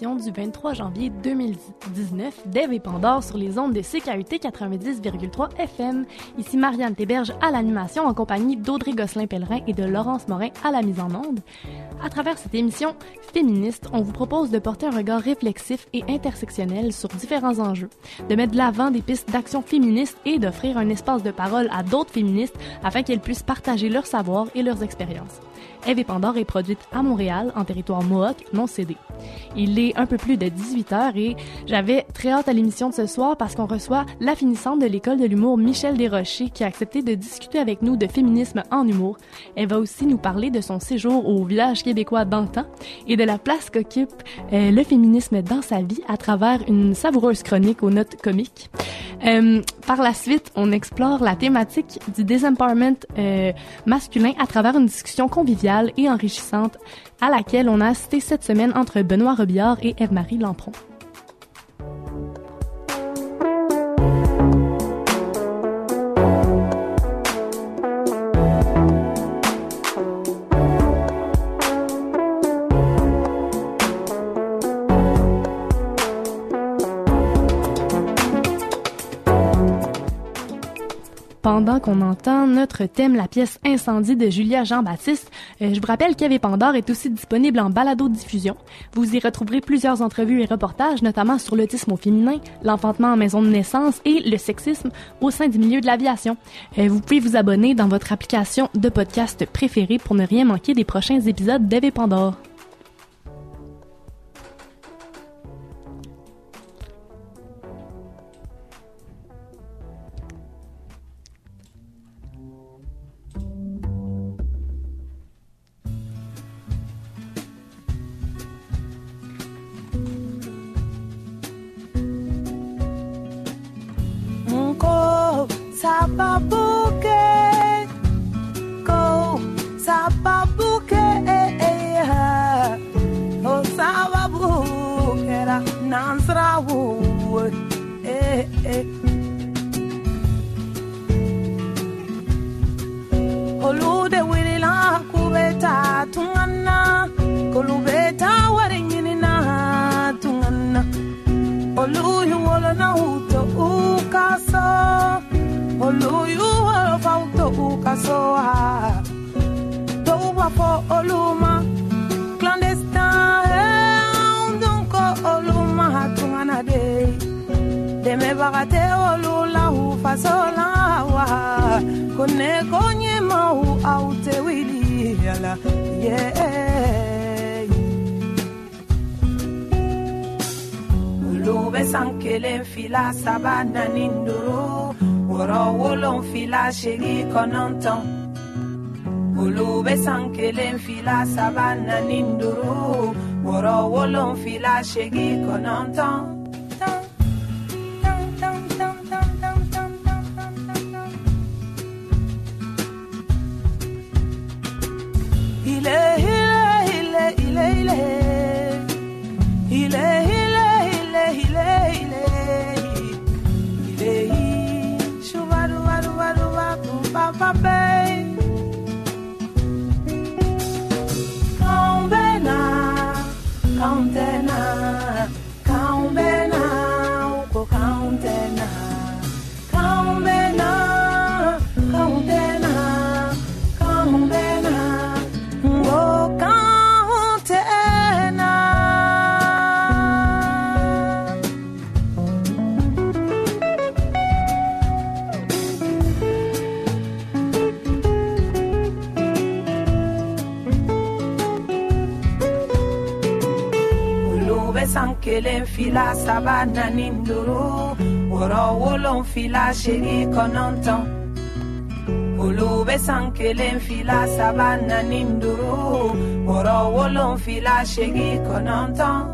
du 23 janvier 2019 d'Ève et Pandore sur les ondes de CKUT 90,3 FM. Ici Marianne Théberge à l'animation en compagnie d'Audrey Gosselin-Pellerin et de Laurence Morin à la mise en onde. À travers cette émission féministe, on vous propose de porter un regard réflexif et intersectionnel sur différents enjeux, de mettre de l'avant des pistes d'action féministes et d'offrir un espace de parole à d'autres féministes afin qu'elles puissent partager leur savoir et leurs expériences. Eve et Pandore est produite à Montréal, en territoire Mohawk, non cédé. Il est un peu plus de 18 heures et j'avais très hâte à l'émission de ce soir parce qu'on reçoit la finissante de l'école de l'humour Michel Desrochers qui a accepté de discuter avec nous de féminisme en humour. Elle va aussi nous parler de son séjour au village québécois d'antan et de la place qu'occupe euh, le féminisme dans sa vie à travers une savoureuse chronique aux notes comiques. Euh, par la suite, on explore la thématique du disempowerment euh, masculin à travers une discussion conviviale et enrichissante à laquelle on a assisté cette semaine entre Benoît Robillard et Eve-Marie Lampron. Pendant qu'on entend notre thème, la pièce Incendie de Julia Jean-Baptiste. Euh, je vous rappelle qu'Eve Pandore est aussi disponible en balado-diffusion. Vous y retrouverez plusieurs entrevues et reportages, notamment sur l'autisme au féminin, l'enfantement en maison de naissance et le sexisme au sein du milieu de l'aviation. Euh, vous pouvez vous abonner dans votre application de podcast préférée pour ne rien manquer des prochains épisodes d'Eve Pandore. Sababuke ko sababuke oluyu fa to kasoa to wa oluma clandestine. Eh, donc oluma hatungana de. Demebaga te olula hu fasola wa. Kone konye mau aute wili yala yeah. Lube san kelen sabana saba nanin ọ̀rọ̀ wolon fila ń fi láṣẹ́rí kaná ń tán olùwé sànkélé ń fi lásàbánà ní ń dúró ọ̀rọ̀. padà ní dòró wolon owó ló ń fi láṣẹ́rí kaná tán olùwé sankele ń fi nà ní dòró ọ̀rọ̀ owó ló ń.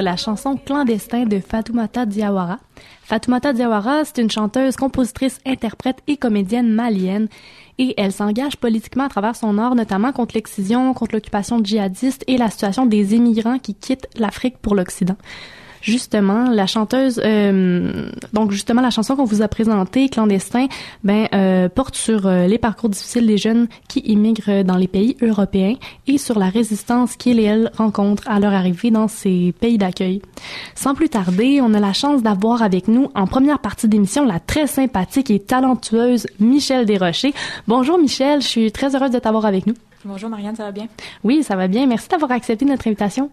La chanson Clandestin de Fatoumata Diawara. Fatoumata Diawara, c'est une chanteuse, compositrice, interprète et comédienne malienne et elle s'engage politiquement à travers son art, notamment contre l'excision, contre l'occupation djihadiste et la situation des immigrants qui quittent l'Afrique pour l'Occident justement la chanteuse euh, donc justement la chanson qu'on vous a présentée clandestin ben euh, porte sur euh, les parcours difficiles des jeunes qui immigrent dans les pays européens et sur la résistance qu'ils et elles rencontrent à leur arrivée dans ces pays d'accueil. Sans plus tarder, on a la chance d'avoir avec nous en première partie d'émission la très sympathique et talentueuse Michel Desrochers. Bonjour Michel, je suis très heureuse de t'avoir avec nous. Bonjour Marianne, ça va bien? Oui, ça va bien. Merci d'avoir accepté notre invitation.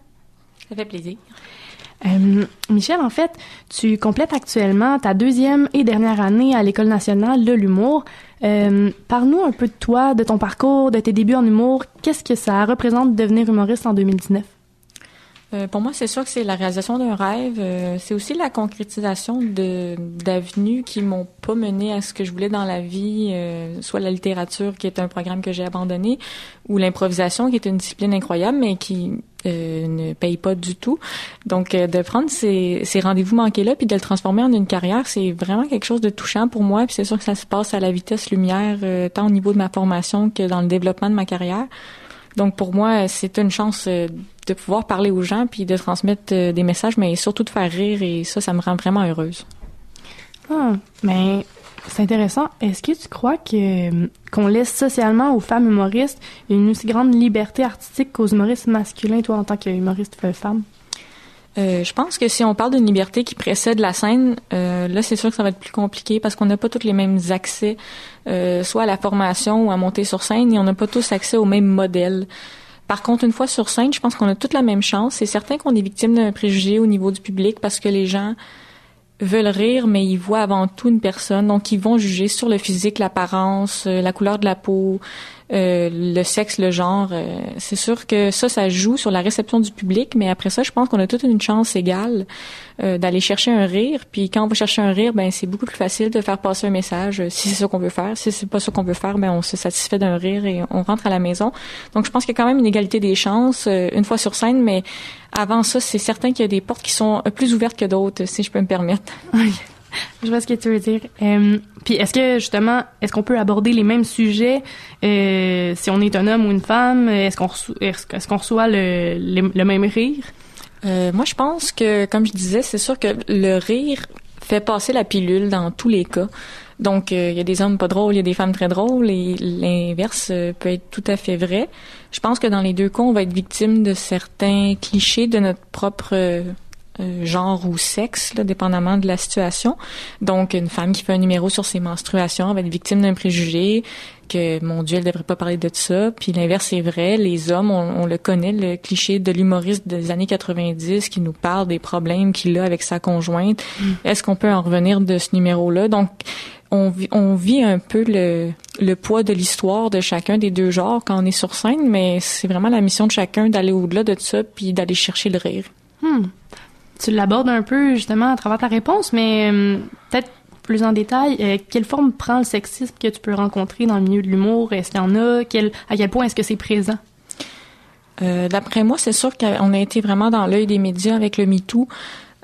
Ça fait plaisir. Euh, Michel, en fait, tu complètes actuellement ta deuxième et dernière année à l'École nationale de l'humour. Euh, Parle-nous un peu de toi, de ton parcours, de tes débuts en humour. Qu'est-ce que ça représente de devenir humoriste en 2019? Euh, pour moi, c'est sûr que c'est la réalisation d'un rêve. Euh, c'est aussi la concrétisation d'avenues qui m'ont pas mené à ce que je voulais dans la vie, euh, soit la littérature, qui est un programme que j'ai abandonné, ou l'improvisation, qui est une discipline incroyable, mais qui ne paye pas du tout. Donc, de prendre ces, ces rendez-vous manqués-là, puis de le transformer en une carrière, c'est vraiment quelque chose de touchant pour moi. Puis c'est sûr que ça se passe à la vitesse lumière, tant au niveau de ma formation que dans le développement de ma carrière. Donc pour moi, c'est une chance euh, de pouvoir parler aux gens puis de transmettre euh, des messages, mais surtout de faire rire et ça, ça me rend vraiment heureuse. Ah, mais c'est intéressant. Est-ce que tu crois que qu'on laisse socialement aux femmes humoristes une aussi grande liberté artistique qu'aux humoristes masculins, toi en tant qu'humoriste femme? Euh, je pense que si on parle d'une liberté qui précède la scène, euh, là c'est sûr que ça va être plus compliqué parce qu'on n'a pas tous les mêmes accès, euh, soit à la formation ou à monter sur scène, et on n'a pas tous accès au même modèle. Par contre, une fois sur scène, je pense qu'on a toute la même chance. C'est certain qu'on est victime d'un préjugé au niveau du public parce que les gens veulent rire, mais ils voient avant tout une personne. Donc, ils vont juger sur le physique, l'apparence, la couleur de la peau, euh, le sexe, le genre, euh, c'est sûr que ça, ça joue sur la réception du public, mais après ça, je pense qu'on a toute une chance égale euh, d'aller chercher un rire. Puis quand on va chercher un rire, ben c'est beaucoup plus facile de faire passer un message si c'est ça qu'on veut faire. Si c'est pas ça qu'on veut faire, ben on se satisfait d'un rire et on rentre à la maison. Donc je pense qu'il y a quand même une égalité des chances une fois sur scène, mais avant ça, c'est certain qu'il y a des portes qui sont plus ouvertes que d'autres, si je peux me permettre. Je vois ce que tu veux dire. Euh, puis est-ce que justement, est-ce qu'on peut aborder les mêmes sujets euh, si on est un homme ou une femme? Est-ce qu'on reçoit, est-ce reçoit le, le, même rire? Euh, Moi, je pense que, comme je disais, c'est sûr que le rire fait passer la pilule dans tous les cas. Donc, il y a des hommes pas drôles, il y a des femmes très drôles, et l'inverse peut être tout à fait vrai. Je pense que dans les deux cas, on va être victime de certains clichés de notre propre euh, genre ou sexe, là, dépendamment de la situation. Donc, une femme qui fait un numéro sur ses menstruations va être victime d'un préjugé que, mon Dieu, elle devrait pas parler de ça. Puis l'inverse est vrai. Les hommes, on, le connaît, le cliché de l'humoriste des années 90 qui nous parle des problèmes qu'il a avec sa conjointe. Mm. Est-ce qu'on peut en revenir de ce numéro-là? Donc, on vit, on vit un peu le, le poids de l'histoire de chacun des deux genres quand on est sur scène, mais c'est vraiment la mission de chacun d'aller au-delà de ça puis d'aller chercher le rire. Hmm tu l'abordes un peu justement à travers ta réponse, mais euh, peut-être plus en détail, euh, quelle forme prend le sexisme que tu peux rencontrer dans le milieu de l'humour? Est-ce qu'il y en a? Quel, à quel point est-ce que c'est présent? Euh, D'après moi, c'est sûr qu'on a été vraiment dans l'œil des médias avec le MeToo.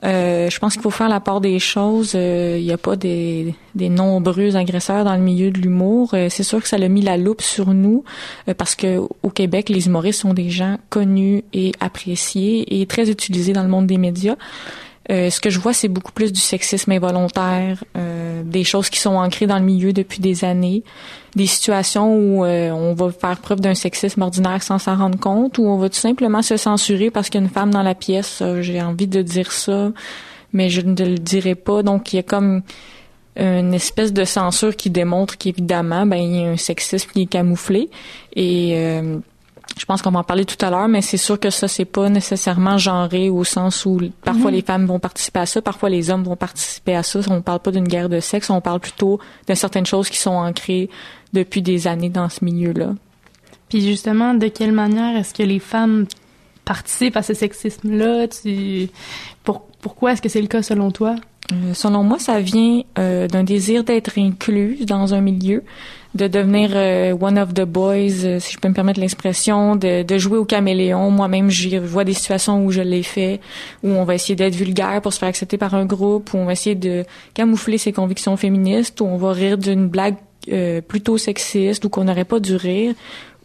Euh, je pense qu'il faut faire la part des choses. Euh, il n'y a pas des, des, nombreux agresseurs dans le milieu de l'humour. Euh, c'est sûr que ça a mis la loupe sur nous parce que au Québec, les humoristes sont des gens connus et appréciés et très utilisés dans le monde des médias. Euh, ce que je vois, c'est beaucoup plus du sexisme involontaire, euh, des choses qui sont ancrées dans le milieu depuis des années, des situations où euh, on va faire preuve d'un sexisme ordinaire sans s'en rendre compte, ou on va tout simplement se censurer parce qu'il y a une femme dans la pièce. J'ai envie de dire ça, mais je ne le dirai pas. Donc, il y a comme une espèce de censure qui démontre qu'évidemment, ben, il y a un sexisme qui est camouflé. Et je pense qu'on va en parler tout à l'heure, mais c'est sûr que ça, c'est pas nécessairement genré au sens où parfois mhm. les femmes vont participer à ça, parfois les hommes vont participer à ça. On parle pas d'une guerre de sexe, on parle plutôt de certaines choses qui sont ancrées depuis des années dans ce milieu-là. Puis justement, de quelle manière est-ce que les femmes participent à ce sexisme-là? Tu... Pour, Pourquoi est-ce que c'est le cas selon toi? Euh, selon moi, ça vient euh, d'un désir d'être inclus dans un milieu, de devenir euh, one of the boys, si je peux me permettre l'expression, de, de, jouer au caméléon. Moi-même, je vois des situations où je l'ai fait, où on va essayer d'être vulgaire pour se faire accepter par un groupe, où on va essayer de camoufler ses convictions féministes, où on va rire d'une blague plutôt sexiste ou qu'on n'aurait pas dû rire,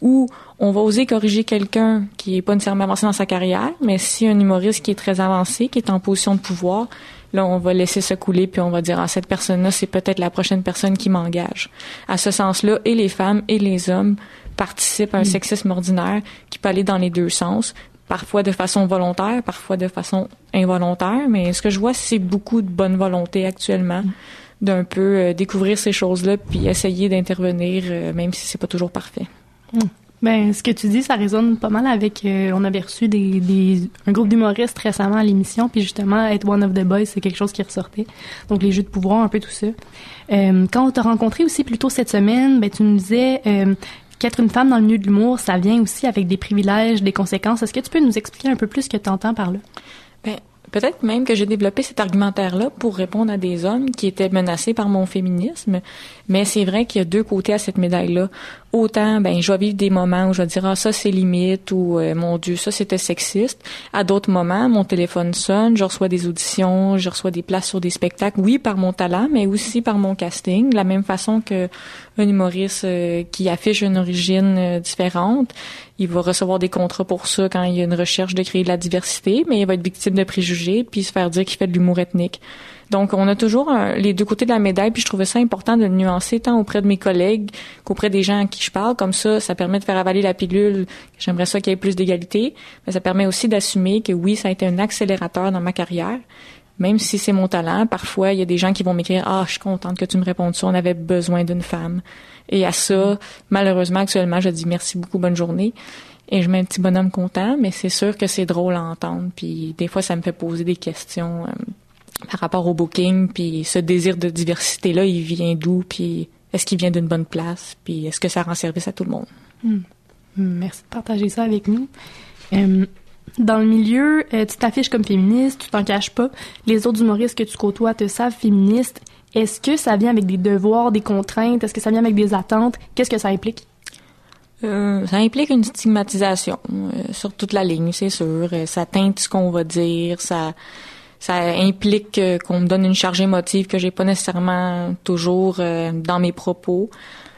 ou on va oser corriger quelqu'un qui est pas nécessairement avancé dans sa carrière, mais si un humoriste qui est très avancé, qui est en position de pouvoir, là, on va laisser ça couler, puis on va dire, ah, cette personne-là, c'est peut-être la prochaine personne qui m'engage. À ce sens-là, et les femmes et les hommes participent à un mm. sexisme ordinaire qui peut aller dans les deux sens, parfois de façon volontaire, parfois de façon involontaire, mais ce que je vois, c'est beaucoup de bonne volonté actuellement. Mm. d'un peu euh, découvrir ces choses-là puis essayer d'intervenir euh, même si c'est pas toujours parfait. Mm. Ben, ce que tu dis, ça résonne pas mal avec. Euh, on avait reçu des, des un groupe d'humoristes récemment à l'émission, puis justement, être one of the boys, c'est quelque chose qui ressortait. Donc les jeux de pouvoir, un peu tout ça. Euh, quand on t'a rencontré aussi plus tôt cette semaine, ben tu nous disais euh, qu'être une femme dans le milieu de l'humour, ça vient aussi avec des privilèges, des conséquences. Est-ce que tu peux nous expliquer un peu plus ce que tu entends par là? Ben, Peut-être même que j'ai développé cet argumentaire-là pour répondre à des hommes qui étaient menacés par mon féminisme, mais c'est vrai qu'il y a deux côtés à cette médaille-là. Autant, ben, je vais vivre des moments où je vais dire, ah, ça, c'est limite, ou, euh, mon Dieu, ça, c'était sexiste. À d'autres moments, mon téléphone sonne, je reçois des auditions, je reçois des places sur des spectacles, oui, par mon talent, mais aussi par mon casting, de la même façon que un humoriste euh, qui affiche une origine euh, différente, il va recevoir des contrats pour ça quand il y a une recherche de créer de la diversité, mais il va être victime de préjugés, puis se faire dire qu'il fait de l'humour ethnique. Donc, on a toujours les deux côtés de la médaille, puis je trouvais ça important de le nuancer tant auprès de mes collègues qu'auprès des gens à qui je parle. Comme ça, ça permet de faire avaler la pilule. J'aimerais ça qu'il y ait plus d'égalité, mais ça permet aussi d'assumer que oui, ça a été un accélérateur dans ma carrière. Même si c'est mon talent, parfois, il y a des gens qui vont m'écrire « Ah, je suis contente que tu me répondes ça, on avait besoin d'une femme. » Et à ça, malheureusement, actuellement, je dis « Merci beaucoup, bonne journée ». Et je mets un petit bonhomme content, mais c'est sûr que c'est drôle à entendre. Puis des fois, ça me fait poser des questions. Euh, par rapport au booking, puis ce désir de diversité-là, il vient d'où, puis est-ce qu'il vient d'une bonne place, puis est-ce que ça rend service à tout le monde? Hmm. Merci de partager ça avec nous. Euh, dans le milieu, euh, tu t'affiches comme féministe, tu t'en caches pas. Les autres humoristes que tu côtoies te savent féministes. Est-ce que ça vient avec des devoirs, des contraintes? Est-ce que ça vient avec des attentes? Qu'est-ce que ça implique? Euh, ça implique une stigmatisation sur toute la ligne, c'est sûr. Ça teinte ce qu'on va dire, ça ça implique qu'on me donne une charge émotive que j'ai pas nécessairement toujours euh, dans mes propos.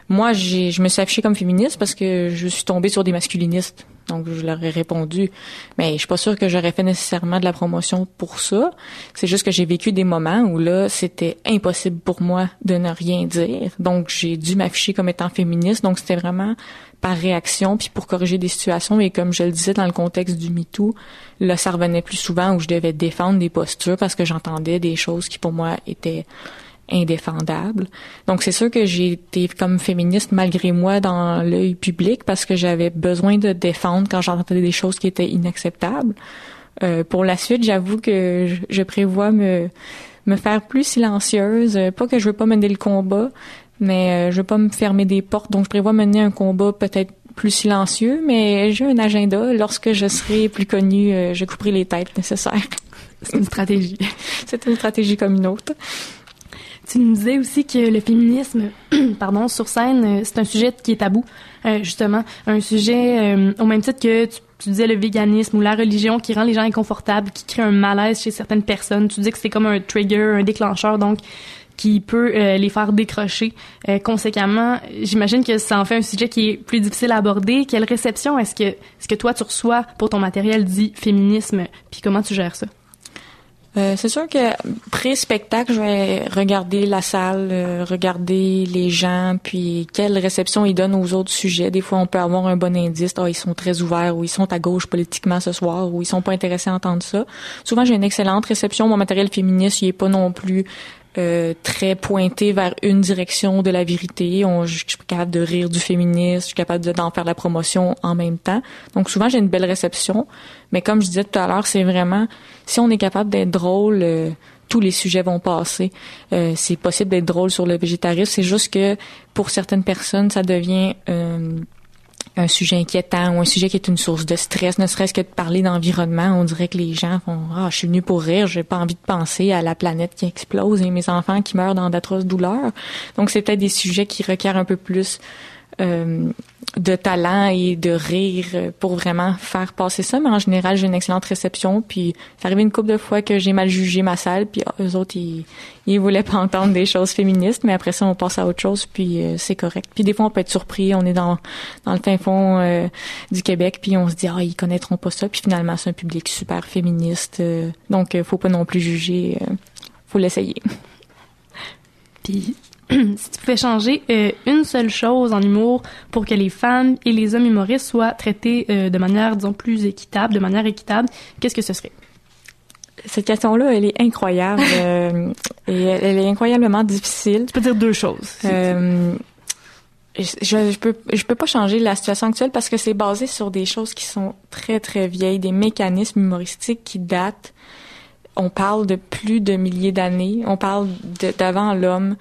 Moi, je me suis affichée comme féministe parce que je suis tombée sur des masculinistes. Donc, je leur ai répondu. Mais je suis pas sûre que j'aurais fait nécessairement de la promotion pour ça. C'est juste que j'ai vécu des moments où là, c'était impossible pour moi de ne rien dire. Donc, j'ai dû m'afficher comme étant féministe. Donc, c'était vraiment par réaction, puis pour corriger des situations. Et comme je le disais dans le contexte du MeToo, là, ça revenait plus souvent où je devais défendre des postures parce que j'entendais des choses qui pour moi étaient indéfendables. Donc c'est sûr que j'ai été comme féministe malgré moi dans l'œil public parce que j'avais besoin de défendre quand j'entendais des choses qui étaient inacceptables. Euh, pour la suite, j'avoue que je, prévois me me faire plus silencieuse, pas que je veux pas mener le combat, mais euh, je veux pas me fermer des portes, donc je prévois mener un combat peut-être plus silencieux, mais j'ai un agenda. Lorsque je serai plus connue, euh, je couperai les têtes nécessaires. C'est une stratégie. C'est une stratégie comme une autre. Tu nous disais aussi que le féminisme, pardon, sur scène, euh, c'est un sujet qui est tabou, justement, un sujet au même titre que tu, tu, disais le véganisme ou la religion qui rend les gens inconfortables, qui crée un malaise chez certaines personnes. Tu dis que c'est comme un trigger, un déclencheur, donc qui peut euh, les faire décrocher. Euh, conséquemment, j'imagine que ça en fait un sujet qui est plus difficile à aborder. Quelle réception est-ce que est-ce que toi tu reçois pour ton matériel dit féminisme, puis comment tu gères ça? Euh, c'est sûr que pré-spectacle, je vais regarder la salle, regarder les gens, puis quelle réception ils donnent aux autres sujets. Des fois, on peut avoir un bon indice. Oh, ils sont très ouverts, ou ils sont à gauche politiquement ce soir, ou ils sont pas intéressés à entendre ça. Souvent, j'ai une excellente réception. Mon matériel féministe, il est pas non plus euh, très pointé vers une direction de la vérité. Je, suis capable de rire du féminisme, je suis capable d'en faire la promotion en même temps. Donc souvent j'ai une belle réception, mais comme je disais tout à l'heure, c'est vraiment si on est capable d'être drôle, euh, tous les sujets vont passer. Euh, c'est possible d'être drôle sur le végétarisme, c'est juste que pour certaines personnes ça devient un sujet inquiétant ou un sujet qui est une source de stress, ne serait-ce que de parler d'environnement, on dirait que les gens font ah je suis venu pour rire, j'ai pas envie de penser à la planète qui explose et mes enfants qui meurent dans d'atroces douleurs. Donc c'est des sujets qui requièrent un peu plus de talent et de rire pour vraiment faire passer ça. Mais en général, j'ai une excellente réception. Puis, c'est arrivé une couple de fois que j'ai mal jugé ma salle. Puis, ah, eux autres, ils, ils voulaient pas entendre des choses féministes. Mais après ça, on passe à autre chose. Puis, euh, c'est correct. Puis, des fois, on peut être surpris. On est dans, dans le fin fond euh, du Québec. Puis, on se dit, ah, ils connaîtront pas ça. Puis, finalement, c'est un public super féministe. Euh, donc, faut pas non plus juger. faut l'essayer. Puis, si tu pouvais changer euh, une seule chose en humour pour que les femmes et les hommes humoristes soient traités euh, de manière, disons, plus équitable, de manière équitable, qu'est-ce que ce serait? Cette question-là, elle est incroyable euh, et elle, est incroyablement difficile. Tu peux dire deux choses. je, je peux je peux pas changer la situation actuelle parce que c'est basé sur des choses qui sont très très vieilles, des mécanismes humoristiques qui datent. On parle de plus de milliers d'années. On parle d'avant l'homme.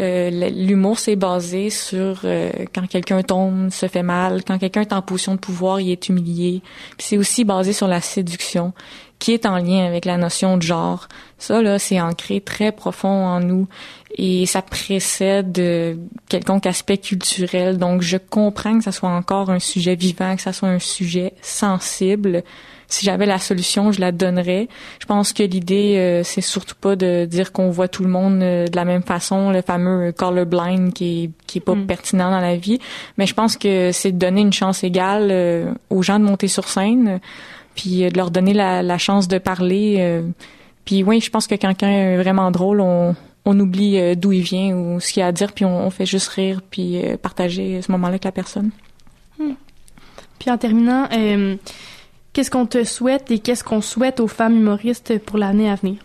Euh, l'humour c'est basé sur euh, quand quelqu'un tombe, se fait mal, quand quelqu'un est en position de pouvoir, il est humilié. C'est aussi basé sur la séduction, qui est en lien avec la notion de genre. Ça là, c'est ancré très profond en nous et ça précède euh, quelconque aspect culturel. Donc je comprends que ça soit encore un sujet vivant, que ça soit un sujet sensible si j'avais la solution, je la donnerais. Je pense que l'idée, euh, c'est surtout pas de dire qu'on voit tout le monde euh, de la même façon, le fameux colorblind qui est, qui est pas mm. pertinent dans la vie. Mais je pense que c'est de donner une chance égale euh, aux gens de monter sur scène, puis de leur donner la, la chance de parler. puis oui, je pense que quelqu'un est vraiment drôle, on, on oublie d'où il vient ou ce qu'il a à dire, puis on, fait juste rire, puis partager ce moment-là avec la personne. Mm. Puis en terminant, Qu'est-ce qu'on te souhaite et qu'est-ce qu'on souhaite aux femmes humoristes pour l'année à venir?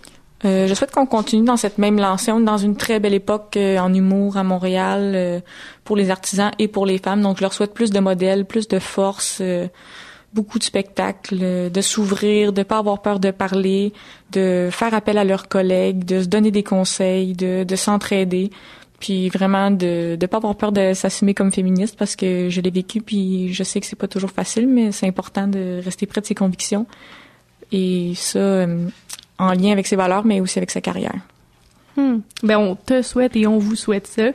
Euh, je souhaite qu'on continue dans cette même lancée. On est dans une très belle époque euh, en humour à Montréal euh, pour les artisans et pour les femmes. Donc, je leur souhaite plus de modèles, plus de force, beaucoup de spectacles, de s'ouvrir, de pas avoir peur de parler, de faire appel à leurs collègues, de se donner des conseils, de s'entraider puis vraiment de ne pas avoir peur de s'assumer comme féministe parce que je l'ai vécu puis je sais que c'est pas toujours facile mais c'est important de rester près de ses convictions et ça euh, en lien avec ses valeurs mais aussi avec sa carrière. Hmm. Ben on te souhaite et on vous souhaite ça.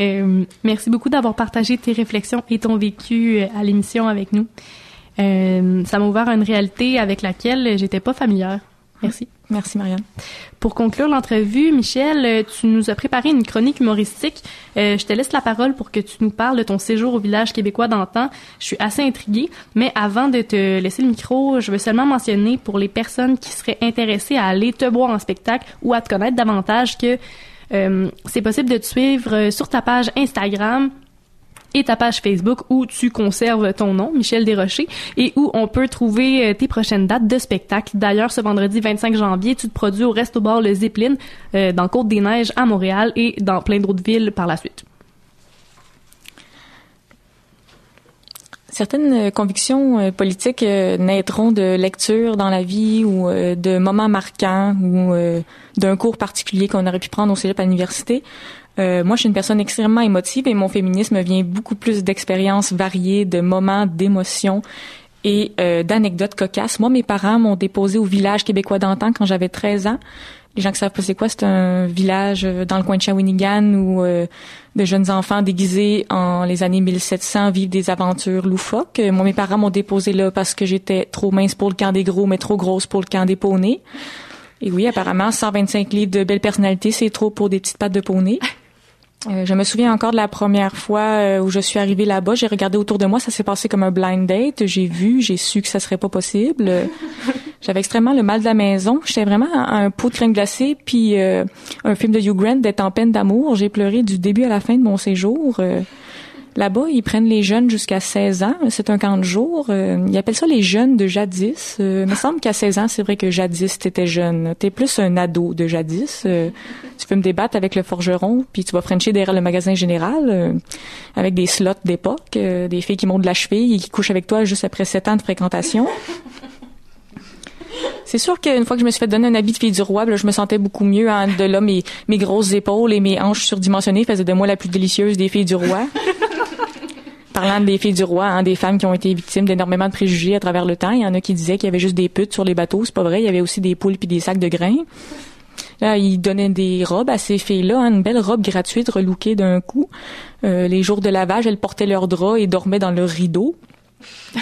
Euh, merci beaucoup d'avoir partagé tes réflexions et ton vécu euh, à l'émission avec nous. ça m'a ouvert à une réalité avec laquelle j'étais pas familière. Merci. Merci, Marianne. Pour conclure l'entrevue, Michel, euh, tu nous as préparé une chronique humoristique. Euh, je te laisse la parole pour que tu nous parles de ton séjour au village québécois d'antan. Je suis assez intriguée, mais avant de te laisser le micro, je veux seulement mentionner pour les personnes qui seraient intéressées à aller te voir en spectacle ou à te connaître davantage que euh, c'est possible de te suivre sur ta page Instagram et ta page Facebook où tu conserves ton nom, Michel Desrochers, et où on peut trouver euh, tes prochaines dates de spectacle. D'ailleurs, ce vendredi 25 janvier, tu te produis au Resto Bar Le Zeppelin euh, dans Côte-des-Neiges à Montréal et dans plein d'autres villes par la suite. Certaines euh, convictions politiques naîtront de lectures dans la vie ou de moments marquants ou d'un cours particulier qu'on aurait pu prendre au cégep à l'université. Euh, moi, je suis une personne extrêmement émotive et mon féminisme vient beaucoup plus d'expériences variées, de moments d'émotion et euh, d'anecdotes cocasses. Moi, mes parents m'ont déposé au village québécois d'antan quand j'avais 13 ans. Les gens qui savent pas c'est quoi, c'est un village euh, dans le coin de Shawinigan où de jeunes enfants déguisés en les années 1700 vivent des aventures loufoques. Moi, mes parents m'ont déposé là parce que j'étais trop mince pour le camp des gros, mais trop grosse pour le camp des poneys. Et oui, apparemment, 125 livres de belles personnalités, c'est trop pour des petites pattes de poney. Euh, je me souviens encore de la première fois euh, où je suis arrivée là-bas. J'ai regardé autour de moi, ça s'est passé comme un blind date. J'ai vu, j'ai su que ça serait pas possible. J'avais extrêmement le mal de la maison. J'étais vraiment un pot de crème glacée, puis euh, un film de Hugh Grant d'être en peine d'amour. J'ai pleuré du début à la fin de mon séjour. Là-bas, ils prennent les jeunes jusqu'à 16 ans. C'est un camp de jour. Euh, ils appellent ça les jeunes de jadis. Euh, il me semble qu'à 16 ans, c'est vrai que jadis, t'étais jeune. T'es plus un ado de jadis. Euh, tu peux me débattre avec le forgeron, puis tu vas frencher derrière le magasin général avec des slots d'époque, des filles qui montent de la cheville et qui couchent avec toi juste après 7 ans de fréquentation. C'est sûr qu'une fois que je me suis fait donner un habit de fille du roi, je me sentais beaucoup mieux. De là, mes, grosses épaules et mes hanches surdimensionnées faisaient de moi la plus délicieuse des filles du roi. Parlant des filles du roi, hein, des femmes qui ont été victimes d'énormément de préjugés à travers le temps, il y en a qui disaient qu'il y avait juste des putes sur les bateaux, c'est pas vrai, il y avait aussi des poules puis des sacs de grains. Là, ils donnaient des robes à ces filles-là, hein, une belle robe gratuite relookée d'un coup. Euh, les jours de lavage, elles portaient leurs draps et dormaient dans leurs rideaux.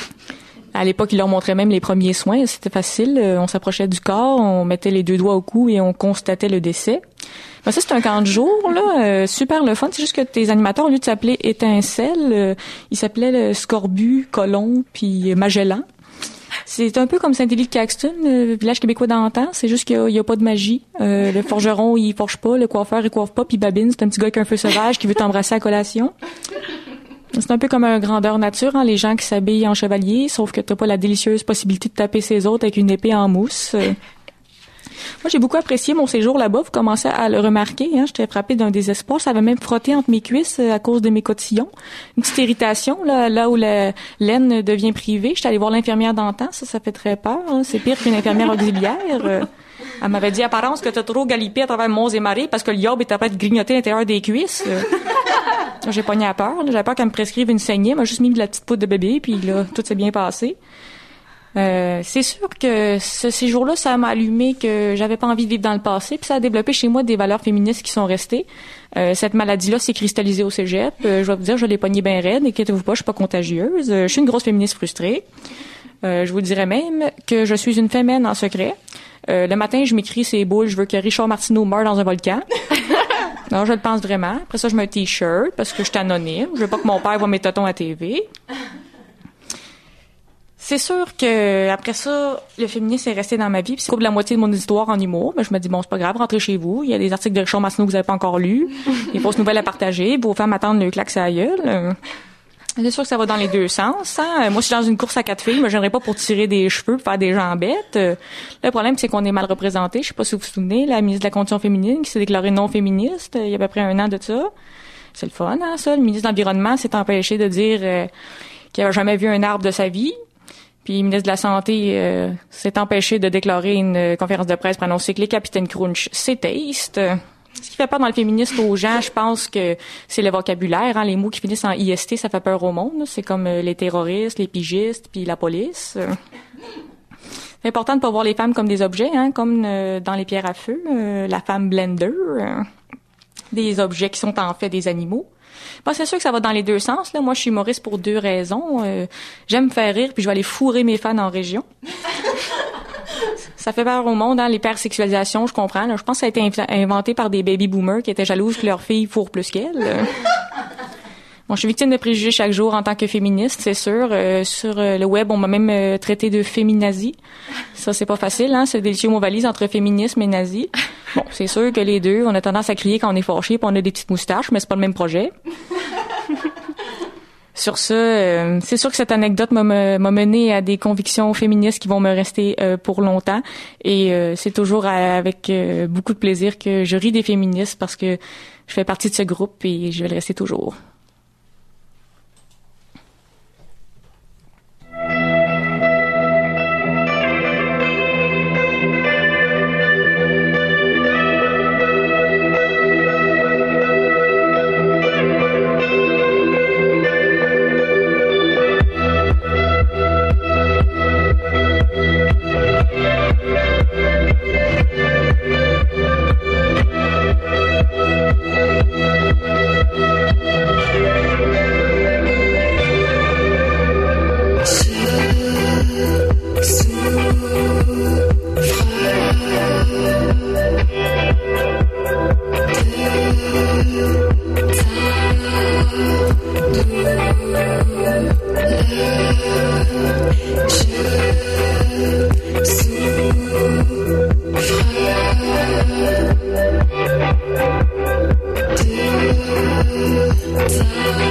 À l'époque, ils leur montraient même les premiers soins. C'était facile. Euh, on s'approchait du corps, on mettait les deux doigts au cou et on constatait le décès. Ben, ça, c'est un camp de jour, là. Euh, super le fun. C'est juste que tes animateurs, au lieu de s'appeler Étincelle, euh, ils s'appelaient Scorbut, Colomb, puis Magellan. C'est un peu comme Saint-Élie de Caxton, le village québécois d'antan. C'est juste qu'il n'y a, pas de magie. le forgeron, il forge pas. Le coiffeur, il coiffe pas. Puis Babine, c'est un petit gars avec un feu sauvage qui veut t'embrasser à collation. C'est un peu comme un grandeur nature, hein, les gens qui s'habillent en chevalier, sauf que t'as pas la délicieuse possibilité de taper ses autres avec une épée en mousse. Euh, moi, j'ai beaucoup apprécié mon séjour là-bas. Vous commencez à le remarquer. Hein, J'étais frappée d'un désespoir. Ça avait même frotté entre mes cuisses euh, à cause de mes cotillons. Une petite irritation, là, là où la laine devient privée. J'étais allée voir l'infirmière d'antan. Ça, ça fait très peur. Hein. C'est pire qu'une infirmière auxiliaire. Euh, elle m'avait dit, apparence que t'as trop galipé à travers monts et marées parce que le yob est en de grignoter l'intérieur des cuisses. J'ai pogné à peur. J'avais peur qu'elle me prescrive une saignée. Elle m'a juste mis de la petite poudre de bébé, puis là, tout s'est bien passé. Euh, c'est sûr que ce séjour-là, ça m'a allumé que j'avais pas envie de vivre dans le passé, puis ça a développé chez moi des valeurs féministes qui sont restées. Euh, cette maladie-là s'est cristallisée au cégep. Euh, je vais vous dire, je l'ai pognée bien raide. Inquiétez-vous pas, je suis pas contagieuse. je suis une grosse féministe frustrée. je vous dirais même que je suis une féminine en secret. le matin, je m'écris ces boules, je veux que Richard Martineau meure dans un volcan. Non, je le pense vraiment. Après ça, je mets un t-shirt parce que je suis anonyme. Je veux pas que mon père voit mes totons à TV. C'est sûr que après ça, le féminisme est resté dans ma vie. Puis c'est la moitié de mon histoire en humour. Mais je me dis bon, c'est pas grave, rentrez chez vous. Il y a des articles de Richard Masseneau que vous avez pas encore lus. Des fausses nouvelles à partager. Vos femmes attendent le claque à gueule. C'est sûr que ça va dans les deux sens. Hein? Moi, je suis dans une course à quatre filles, mais je pas pour tirer des cheveux, pour faire des jambettes. Euh, le problème, c'est qu'on est mal représenté. Je sais pas si vous vous souvenez, la ministre de la Condition féminine qui s'est déclarée non féministe euh, il y a à peu près un an de ça. C'est le fun, hein, ça. Le ministre de l'Environnement s'est empêché de dire euh, qu'il avait jamais vu un arbre de sa vie. Puis le ministre de la Santé s'est empêché de déclarer une conférence de presse pour annoncer que les capitaines Crunch, taste. Ce qui fait peur dans le féminisme aux gens, je pense que c'est le vocabulaire. Hein, les mots qui finissent en IST, ça fait peur au monde. C'est comme euh, les terroristes, les pigistes, puis la police. C'est important de pas voir les femmes comme des objets, hein, comme euh, dans les pierres à feu, euh, la femme blender, des objets qui sont en fait des animaux. Bon, c'est sûr que ça va dans les deux sens. Là. Moi, je suis humoriste pour deux raisons. J'aime faire rire, puis je vais aller fourrer mes fans en région ça fait peur au monde, hein, l'hypersexualisation, je comprends. Je pense que ça a été inventé par des baby boomers qui étaient jalouses que leur fille fourre plus qu'elles. Bon, je suis victime de préjugés chaque jour en tant que féministe, c'est sûr. Euh, sur euh, le web, on m'a même euh, traité de féminazie. Ça, c'est pas facile, hein, c'est délicieux mot valise entre féminisme et nazi. Bon, c'est sûr que les deux, on a tendance à crier quand on est fâché, puis on a des petites moustaches, mais c'est pas le même projet. Sur ce, euh, c'est sûr que cette anecdote m'a mené à des convictions féministes qui vont me rester euh, pour longtemps. Et euh, c'est toujours avec beaucoup de plaisir que je ris des féministes parce que je fais partie de ce groupe et je vais le rester toujours.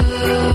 you.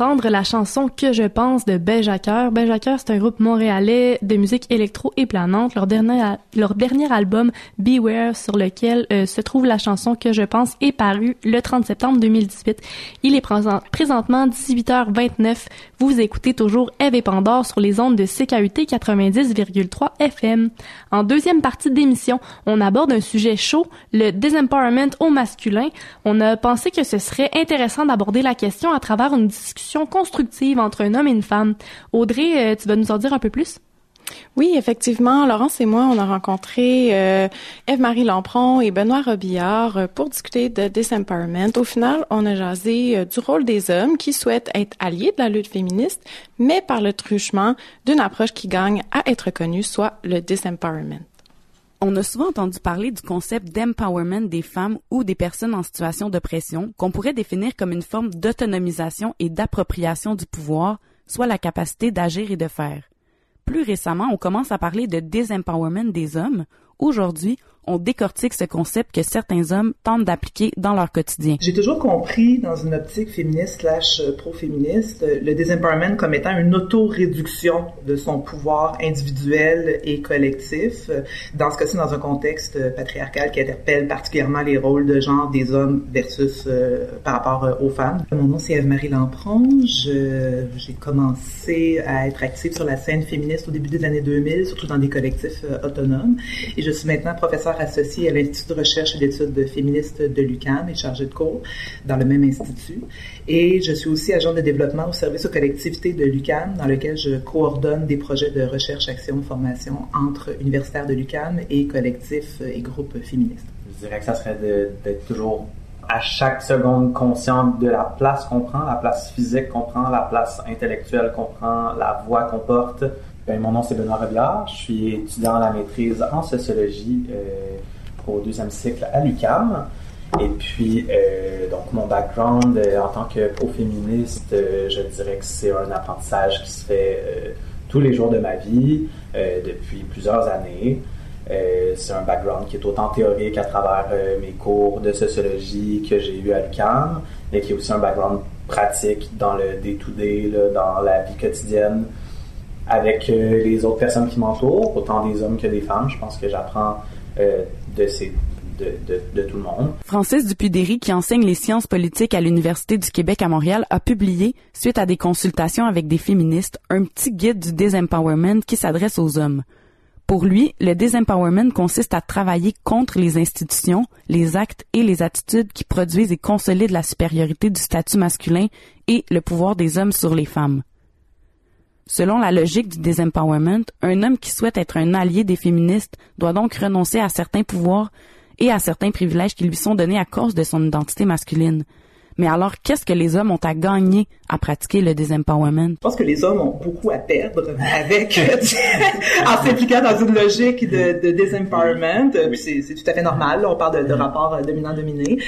La chanson Que je pense de Benjaker. Benjaker, c'est un groupe montréalais de musique électro et planante. Leur dernier, leur dernier album Beware, sur lequel euh, se trouve la chanson Que je pense, est paru le 30 septembre 2018. Il est présent, présentement 18h29. Vous écoutez toujours Eve et Pandore sur les ondes de CKUT 90,3 FM. En deuxième partie d'émission, on aborde un sujet chaud, le disempowerment au masculin. On a pensé que ce serait intéressant d'aborder la question à travers une discussion constructive entre un homme et une femme. Audrey, euh, tu vas nous en dire un peu plus? Oui, effectivement, Laurence et moi, on a rencontré euh, Eve-Marie Lampron et Benoît Robillard euh, pour discuter de disempowerment. Au final, on a jasé du rôle des hommes qui souhaitent être alliés de la lutte féministe, mais par le truchement d'une approche qui gagne à être connue, soit le disempowerment. On a souvent entendu parler du concept d'empowerment des femmes ou des personnes en situation d'oppression, qu'on pourrait définir comme une forme d'autonomisation et d'appropriation du pouvoir, soit la capacité d'agir et de faire. Plus récemment, on commence à parler de disempowerment des hommes. Aujourd'hui, on décortique ce concept que certains hommes tentent d'appliquer dans leur quotidien. J'ai toujours compris, dans une optique féministe slash pro-féministe, le disempowerment comme étant une auto-réduction de son pouvoir individuel et collectif, dans ce cas-ci dans un contexte patriarcal qui interpelle particulièrement les rôles de genre des hommes versus euh, par rapport euh, aux femmes. Mon nom c'est Eve-Marie Lampron, j'ai commencé à être active sur la scène féministe au début des années 2000, surtout dans des collectifs euh, autonomes, et je suis maintenant professeure associée à l'Institut de recherche et d'études féministes de l'UQAM et chargée de cours dans le même institut. Et je suis aussi agent de développement au service aux collectivités de l'UQAM, dans lequel je coordonne des projets de recherche, action, formation entre universitaires de l'UQAM et collectifs et groupes féministes. Je dirais que ça serait d'être toujours à chaque seconde conscient de la place qu'on prend, la place physique qu'on prend, la place intellectuelle qu'on prend, la voix qu'on porte, ben, mon nom, c'est Benoît Robillard. Je suis étudiant à la maîtrise en sociologie euh, au deuxième cycle à l'UQAM. Et puis, euh, donc, mon background euh, en tant que pro-féministe, je dirais que c'est un apprentissage qui se fait tous les jours de ma vie depuis plusieurs années. c'est un background qui est autant théorique à travers mes cours de sociologie que j'ai eu à l'UQAM, mais qui est aussi un background pratique dans le day-to-day, dans la vie quotidienne avec euh, les autres personnes qui m'entourent, autant des hommes que des femmes. Je pense que j'apprends euh, de tout le monde. Francis Dupudéry, qui enseigne les sciences politiques à l'Université du Québec à Montréal, a publié, suite à des consultations avec des féministes, un petit guide du disempowerment qui s'adresse aux hommes. Pour lui, le disempowerment consiste à travailler contre les institutions, les actes et les attitudes qui produisent et consolident la supériorité du statut masculin et le pouvoir des hommes sur les femmes. Selon la logique du disempowerment, un homme qui souhaite être un allié des féministes doit donc renoncer à certains pouvoirs et à certains privilèges qui lui sont donnés à cause de son identité masculine. Mais alors, qu'est-ce que les hommes ont à gagner à pratiquer le disempowerment? Je pense que les hommes ont beaucoup à perdre avec, en s'impliquant dans une logique de, de disempowerment. C'est, c'est tout à fait normal. on parle de, de rapports euh, dominant-dominé,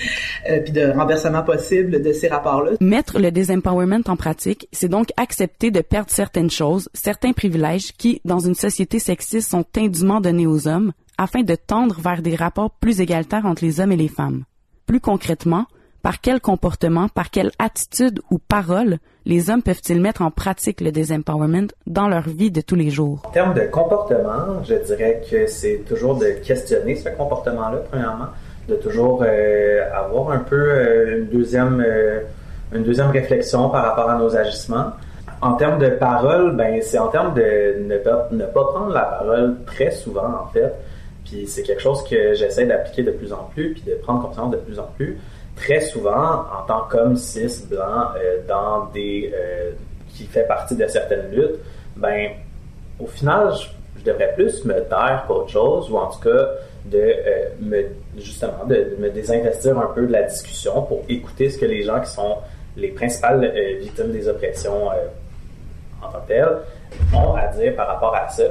euh, puis de renversement possible de ces rapports-là. Mettre le disempowerment en pratique, c'est donc accepter de perdre certaines choses, certains privilèges qui, dans une société sexiste, sont indûment donnés aux hommes, afin de tendre vers des rapports plus égalitaires entre les hommes et les femmes. Plus concrètement, par quel comportement, par quelle attitude ou parole les hommes peuvent-ils mettre en pratique le disempowerment dans leur vie de tous les jours? En termes de comportement, je dirais que c'est toujours de questionner ce comportement-là, premièrement, de toujours euh, avoir un peu euh, une, deuxième, euh, une deuxième réflexion par rapport à nos agissements. En termes de parole, ben, c'est en termes de ne pas, ne pas prendre la parole très souvent, en fait. Puis c'est quelque chose que j'essaie d'appliquer de plus en plus, puis de prendre conscience de plus en plus très souvent, en tant qu'homme cis blanc euh, dans des euh, qui fait partie de certaines luttes, ben au final, je, devrais plus me taire qu'autre chose, ou en tout cas de euh, me justement de, me désinvestir un peu de la discussion pour écouter ce que les gens qui sont les principales victimes des oppressions en tant que telles ont à dire par rapport à ça.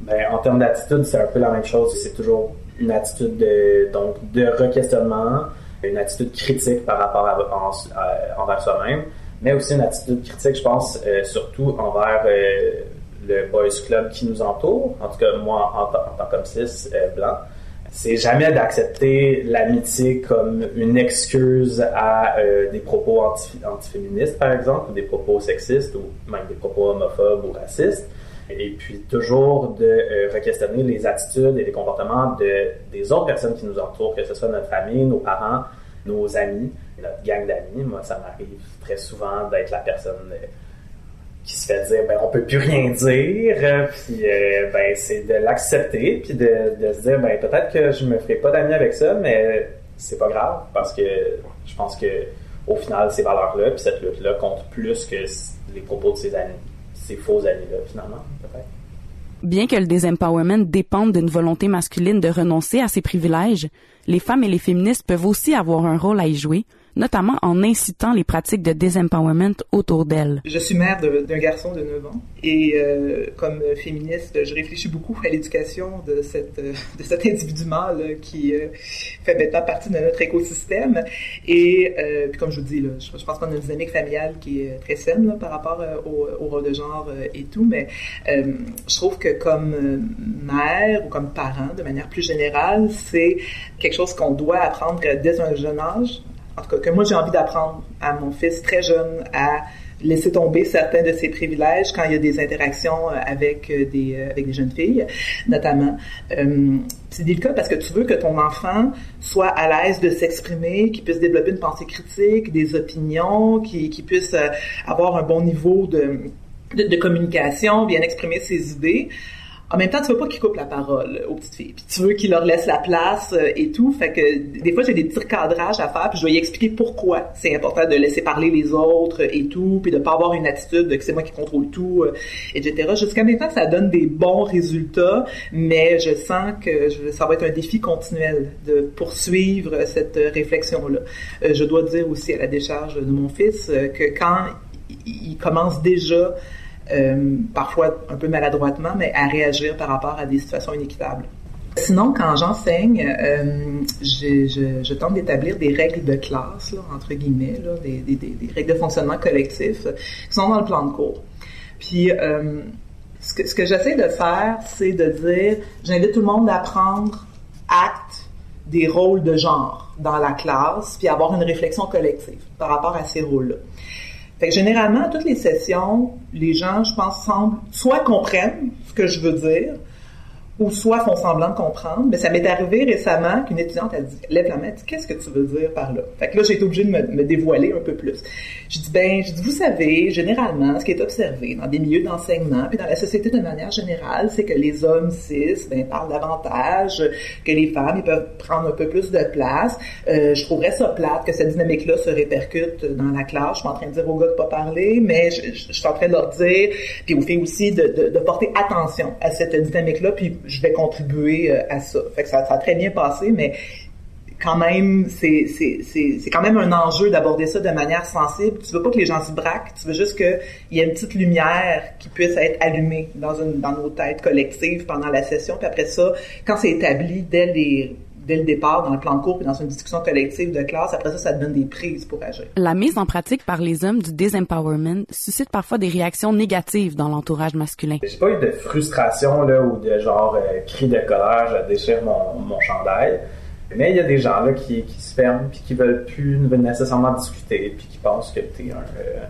Ben, en termes d'attitude, c'est un peu la même chose. C'est toujours une attitude de, donc, de re-questionnement, une attitude critique par rapport à, envers soi-même, mais aussi une attitude critique, je pense, euh, surtout envers euh, le boys club qui nous entoure, en tout cas moi en, tant que cis euh, blanc. c'est jamais d'accepter l'amitié comme une excuse à euh, des propos anti antiféministes, par exemple, ou des propos sexistes, ou même des propos homophobes ou racistes. Et puis toujours de euh, re-questionner les attitudes et les comportements de, des autres personnes qui nous entourent, que ce soit notre famille, nos parents, nos amis, notre gang d'amis. Moi, ça m'arrive très souvent d'être la personne euh, qui se fait dire ben on peut plus rien dire puis euh, ben c'est de l'accepter puis de, se dire ben peut-être que je me ferai pas d'amis avec ça mais c'est pas grave parce que je pense que au final ces valeurs là puis cette lutte là compte plus que les propos de ces amis faux amis là finalement Bien que le désempowerment dépende d'une volonté masculine de renoncer à ses privilèges, les femmes et les féministes peuvent aussi avoir un rôle à y jouer, notamment en incitant les pratiques de désempowerment autour d'elles. Je suis mère d'un garçon de 9 ans et euh, comme féministe, je réfléchis beaucoup à l'éducation de, euh, de cet individu mâle qui euh, fait maintenant partie de notre écosystème. Et puis comme je vous dis, je, pense qu'on a une dynamique familiale qui est très saine par rapport au, rôle de genre et tout, mais je trouve que comme mère ou comme parent, de manière plus générale, c'est quelque chose qu'on doit apprendre dès un jeune âge en tout cas, que moi j'ai envie d'apprendre à mon fils très jeune à laisser tomber certains de ses privilèges quand il y a des interactions avec des, avec des jeunes filles, notamment. Euh, c'est délicat parce que tu veux que ton enfant soit à l'aise de s'exprimer, qu'il puisse développer une pensée critique, des opinions, qu'il qu puisse avoir un bon niveau de, de communication, bien exprimer ses idées en même temps, tu veux pas qu'ils coupent la parole aux petites filles. Puis tu veux qu'ils leur laissent la place euh, et tout. Fait que des fois, j'ai des petits cadrages à faire, puis je dois y expliquer pourquoi c'est important de laisser parler les autres et tout, puis de pas avoir une attitude de que c'est moi qui contrôle tout, euh, etc. Jusqu'à maintenant, ça donne des bons résultats, mais je sens que ça va être un défi continuel de poursuivre cette réflexion-là. Euh, je dois dire aussi à la décharge de mon fils que quand il commence déjà euh, parfois un peu maladroitement, mais à réagir par rapport à des situations inéquitables. Sinon, quand j'enseigne, euh, je, tente d'établir des règles de classe, entre guillemets, des, règles de fonctionnement collectif qui sont dans le plan de cours. Puis, euh, ce que, ce que j'essaie de faire, c'est de dire, j'invite tout le monde à prendre acte des rôles de genre dans la classe, puis avoir une réflexion collective par rapport à ces rôles-là. Fait que généralement, à toutes les sessions, les gens, je pense, semblent soit comprennent ce que je veux dire, ou soit font semblant de comprendre. Mais ça m'est arrivé récemment qu'une étudiante a dit, lève la main, qu'est-ce que tu veux dire par là? Fait que là, j'ai été obligée de me, dévoiler un peu plus. Je dis, ben, je dis, vous savez, généralement, ce qui est observé dans des milieux d'enseignement, puis dans la société de manière générale, c'est que les hommes cis, ben, parlent davantage, que les femmes, ils peuvent prendre un peu plus de place. Euh, je trouverais ça plate que cette dynamique-là se répercute dans la classe. Je suis en train de dire aux gars de pas parler, mais je, suis en train de leur dire, puis aux filles aussi, de, de, de porter attention à cette dynamique-là, puis je vais contribuer à ça. Fait que ça, ça a très bien passé, mais quand même, c'est, c'est, c'est, c'est quand même un enjeu d'aborder ça de manière sensible. Tu veux pas que les gens se braquent, tu veux juste qu'il y ait une petite lumière qui puisse être allumée dans, une, dans nos têtes collectives pendant la session. Puis après ça, quand c'est établi dès les dès le départ dans le plan de cours puis dans une discussion collective de classe. Après ça, ça donne des prises pour agir. La mise en pratique par les hommes du disempowerment suscite parfois des réactions négatives dans l'entourage masculin. J'ai pas eu de frustration là ou de genre euh, cri de colère, je déchire mon, mon chandail. Mais il y a des gens là qui, qui se ferment puis qui veulent plus nécessairement discuter puis qui pensent que t'es un euh,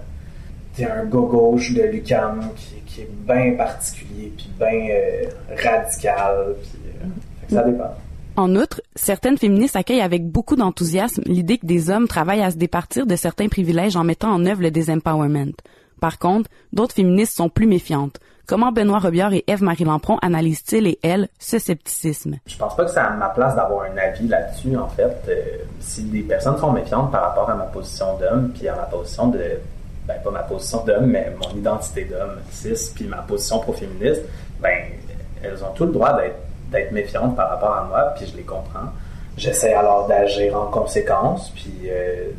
t'es un gars gauche de l'UQAM qui, qui est bien particulier puis bien euh, radical puis euh, ça dépend. En outre, certaines féministes accueillent avec beaucoup d'enthousiasme l'idée que des hommes travaillent à se départir de certains privilèges en mettant en œuvre le désempowerment. Par contre, d'autres féministes sont plus méfiantes. Comment Benoît Robillard et Eve-Marie Lampron analysent-ils et elles ce scepticisme? Je pense pas que c'est à ma place d'avoir un avis là-dessus, en fait. Euh, si des personnes sont méfiantes par rapport à ma position d'homme, puis à ma position de... Ben, pas ma position d'homme, mais mon identité d'homme cis, puis ma position pro-féministe, ben, elles ont tout le droit d'être d'être méfiante par rapport à moi, puis je les comprends. J'essaie alors d'agir en conséquence, puis euh,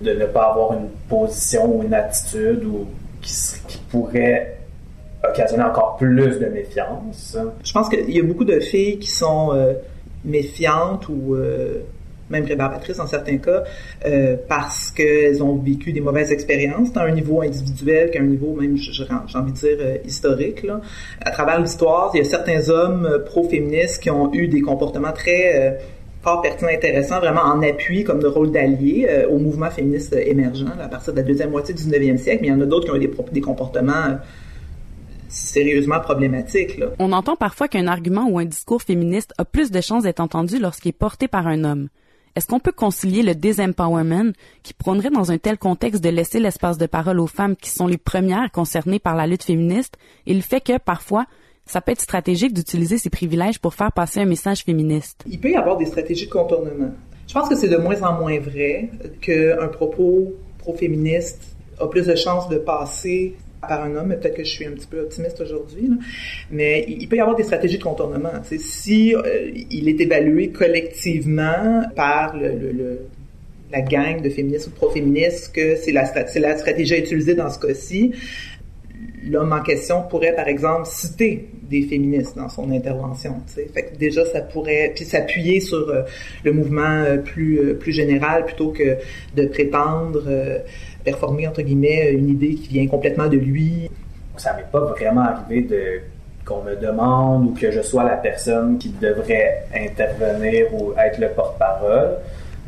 de ne pas avoir une position ou une attitude ou qui, pourrait occasionner encore plus de méfiance. Je pense qu'il y a beaucoup de filles qui sont euh, méfiantes ou euh, même rébarbatrices en certains cas, euh, parce qu'elles ont vécu des mauvaises expériences, tant à un niveau individuel qu'à un niveau même, j'ai envie de dire, euh, historique. Là. À travers l'histoire, il y a certains hommes euh, pro-féministes qui ont eu des comportements très fort pertinents, intéressants, vraiment en appui comme de rôle d'allié au mouvement féministe émergent à partir de la deuxième moitié du 19e siècle, mais il y en a d'autres qui ont eu des, des comportements sérieusement problématiques. Là. On entend parfois qu'un argument ou un discours féministe a plus de chances d'être entendu lorsqu'il est porté par un homme. Est-ce qu'on peut concilier le disempowerment qui prônerait dans un tel contexte de laisser l'espace de parole aux femmes qui sont les premières concernées par la lutte féministe et le fait que parfois ça peut être stratégique d'utiliser ces privilèges pour faire passer un message féministe? Il peut y avoir des stratégies de contournement. Je pense que c'est de moins en moins vrai qu'un propos pro-féministe a plus de chances de passer par un homme, peut-être que je suis un petit peu optimiste aujourd'hui, mais il peut y avoir des stratégies de contournement. si euh, il est évalué collectivement par le, la gang de féministes ou de pro-féministes que c'est la, la stratégie à utiliser dans ce cas-ci, l'homme en question pourrait, par exemple, citer des féministes dans son intervention. Fait que déjà, ça pourrait puis s'appuyer sur euh, le mouvement euh, plus plus général plutôt que de prétendre performer, entre guillemets, une idée qui vient complètement de lui. Ça m'est pas vraiment arrivé de qu'on me demande ou que je sois la personne qui devrait intervenir ou être le porte-parole.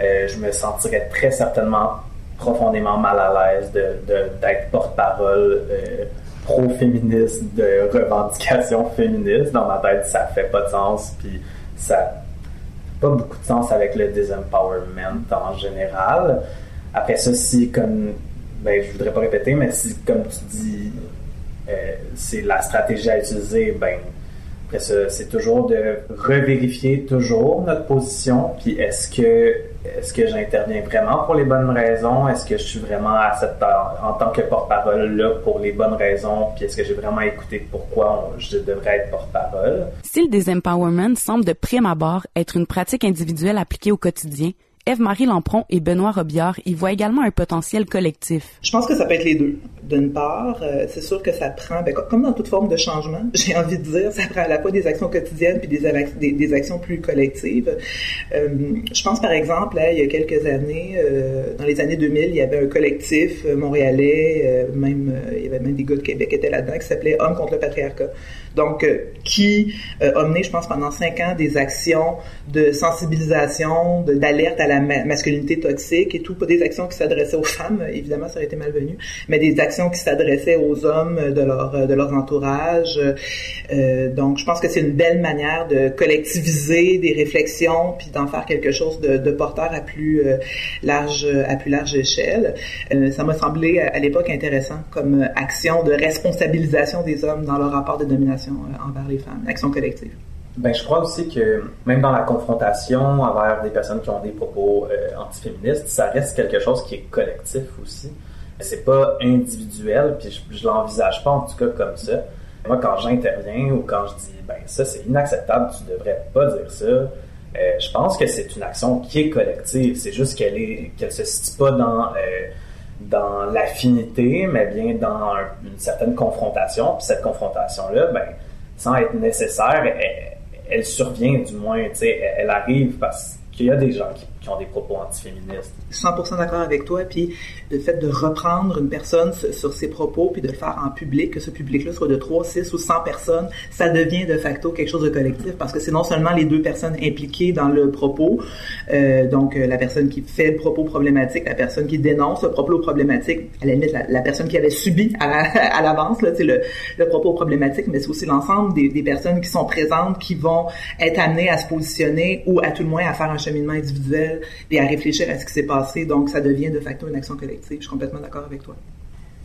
Euh, je me sentirais très certainement profondément mal à l'aise d'être de, porte-parole euh, pro-féministe, de revendication féministe. Dans ma tête, ça fait pas de sens, puis ça pas beaucoup de sens avec le disempowerment en général. Après ça, si comme ben je voudrais pas répéter, mais si comme tu dis euh, c'est la stratégie à utiliser, ben après ça, c'est toujours de revérifier toujours notre position, puis est-ce que est-ce que j'interviens vraiment pour les bonnes raisons? Est-ce que je suis vraiment à cette en tant que porte-parole là pour les bonnes raisons? Puis est-ce que j'ai vraiment écouté pourquoi je devrais être porte-parole? Si le disempowerment semble de prime abord être une pratique individuelle appliquée au quotidien, Eve-Marie Lampron et Benoît Robillard y voient également un potentiel collectif. Je pense que ça peut être les deux. D'une part, euh, c'est sûr que ça prend, ben, comme dans toute forme de changement, j'ai envie de dire, ça prend à la fois des actions quotidiennes puis des, des, actions plus collectives. Euh, je pense par exemple, il y a quelques années, euh, dans les années 2000, il y avait un collectif montréalais, même il y avait même des gars de Québec qui étaient là-dedans, qui s'appelait Hommes contre le patriarcat. Donc, qui a mené, je pense, pendant cinq ans des actions de sensibilisation, d'alerte à la masculinité toxique et tout, pas des actions qui s'adressaient aux femmes, évidemment, ça aurait été malvenu, mais des actions qui s'adressaient aux hommes de leur de leur entourage. Euh, donc, je pense que c'est une belle manière de collectiviser des réflexions puis d'en faire quelque chose de, porteur à plus euh, large à plus large échelle. Euh, ça m'a semblé à, l'époque intéressant comme action de responsabilisation des hommes dans leur rapport de domination envers les femmes, action collective. Ben, je crois aussi que même dans la confrontation envers des personnes qui ont des propos euh, antiféministes, ça reste quelque chose qui est collectif aussi. C'est pas individuel, puis je, je l'envisage pas en tout cas comme ça. Moi, quand j'interviens ou quand je dis, ben ça c'est inacceptable, tu devrais pas dire ça. Euh, je pense que c'est une action qui est collective. C'est juste qu'elle est, qu'elle se situe pas dans euh, dans l'affinité, mais bien dans une certaine confrontation. Puis cette confrontation là, ben sans être nécessaire, elle, elle survient du moins, tu sais, elle, arrive parce qu'il y a des gens qui, ont des propos antiféministes. 100% d'accord avec toi, puis le fait de reprendre une personne sur ses propos, puis de le faire en public, que ce public-là soit de 3, 6 ou 100 personnes, ça devient de facto quelque chose de collectif, parce que c'est non seulement les deux personnes impliquées dans le propos, euh, donc euh, la personne qui fait le propos problématique, la personne qui dénonce le propos problématique, à la limite la, personne qui avait subi à l'avance le propos problématique, mais c'est aussi l'ensemble des, des personnes qui sont présentes, qui vont être amenées à se positionner ou à tout le moins à faire un cheminement individuel et à réfléchir à ce qui s'est passé. Donc, ça devient de facto une action collective. Je suis complètement d'accord avec toi.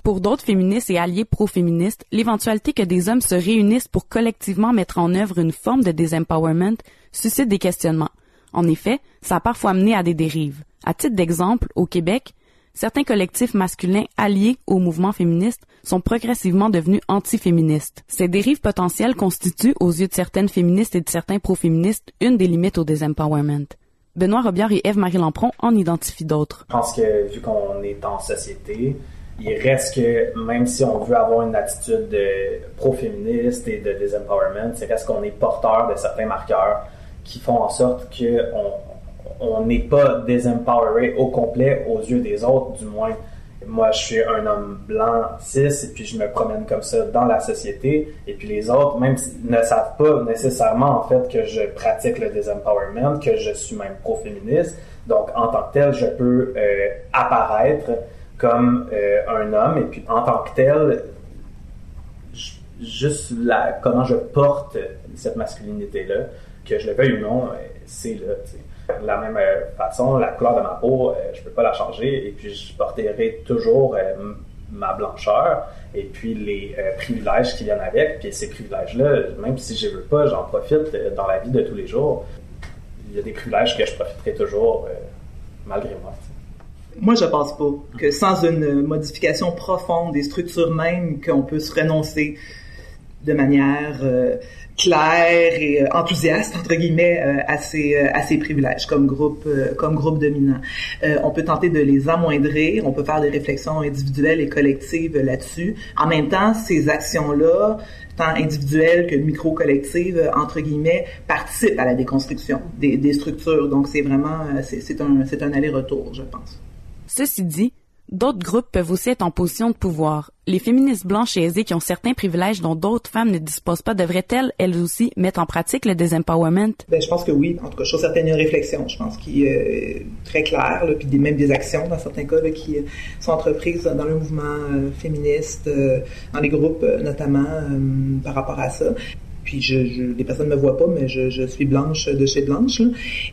Pour d'autres féministes et alliés pro-féministes, l'éventualité que des hommes se réunissent pour collectivement mettre en œuvre une forme de disempowerment suscite des questionnements. En effet, ça a parfois mené à des dérives. À titre d'exemple, au Québec, certains collectifs masculins alliés au mouvement féministe sont progressivement devenus antiféministes. Ces dérives potentielles constituent, aux yeux de certaines féministes et de certains pro-féministes, une des limites au disempowerment. Benoît Robillard et Eve-Marie Lampron en identifient d'autres. Je pense que vu qu'on est en société, il reste que même si on veut avoir une attitude pro-féministe et de disempowerment, c'est reste qu'on est porteur de certains marqueurs qui font en sorte qu'on on n'est pas désempoweré au complet aux yeux des autres, du moins. Moi, je suis un homme blanc, cis, et puis je me promène comme ça dans la société. Et puis les autres, même ne savent pas nécessairement, en fait, que je pratique le désempowerment, que je suis même pro-féministe. Donc, en tant que tel, je peux euh, apparaître comme euh, un homme. Et puis, en tant que tel, juste la, comment je porte cette masculinité-là, que je le veuille ou non, c'est là. De la même euh, façon, la couleur de ma peau, euh, je peux pas la changer et puis je porterai toujours euh, ma blancheur et puis les privilèges qui viennent avec. Puis ces privilèges-là, même si je veux pas, j'en profite dans la vie de tous les jours. Il y a des privilèges que je profiterai toujours malgré moi. Moi, je pense pas que sans une modification profonde des structures mêmes, qu'on peut se renoncer de manière clair et euh, enthousiaste entre guillemets euh, à ces euh, à ces privilèges comme groupe comme groupe dominant. on peut tenter de les amoindrir, on peut faire des réflexions individuelles et collectives là-dessus. En même temps, ces actions-là tant individuelles que micro-collectives, entre guillemets, participent à la déconstruction des, des structures. Donc, c'est vraiment, c'est un, c'est un aller-retour, je pense. Ceci dit, D'autres groupes peuvent aussi être en position de pouvoir. Les féministes blanches et aisées qui ont certains privilèges dont d'autres femmes ne disposent pas devraient-elles, elles aussi, mettre en pratique le désempowerment? Ben, je pense que oui. En tout cas, je trouve certaines réflexions, je pense, qui est euh, très claire, là, puis même des actions, dans certains cas, là, qui sont entreprises dans le mouvement euh, féministe, euh, dans les groupes notamment, par rapport à ça puis je, je, les personnes ne me voient pas, mais je, je suis blanche de chez Blanche.